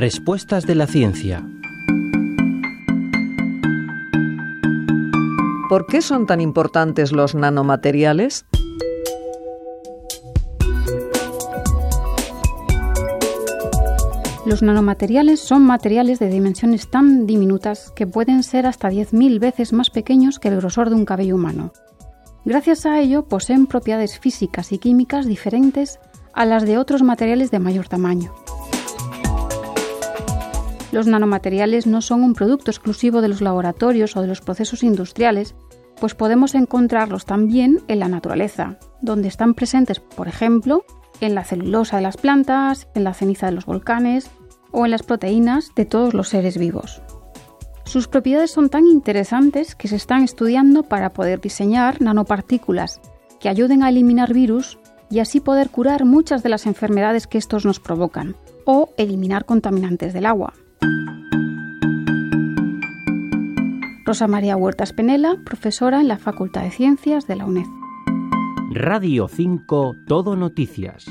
Respuestas de la ciencia. ¿Por qué son tan importantes los nanomateriales? Los nanomateriales son materiales de dimensiones tan diminutas que pueden ser hasta 10.000 veces más pequeños que el grosor de un cabello humano. Gracias a ello poseen propiedades físicas y químicas diferentes a las de otros materiales de mayor tamaño. Los nanomateriales no son un producto exclusivo de los laboratorios o de los procesos industriales, pues podemos encontrarlos también en la naturaleza, donde están presentes, por ejemplo, en la celulosa de las plantas, en la ceniza de los volcanes o en las proteínas de todos los seres vivos. Sus propiedades son tan interesantes que se están estudiando para poder diseñar nanopartículas que ayuden a eliminar virus y así poder curar muchas de las enfermedades que estos nos provocan o eliminar contaminantes del agua. Rosa María Huertas Penela, profesora en la Facultad de Ciencias de la UNED. Radio 5 Todo Noticias.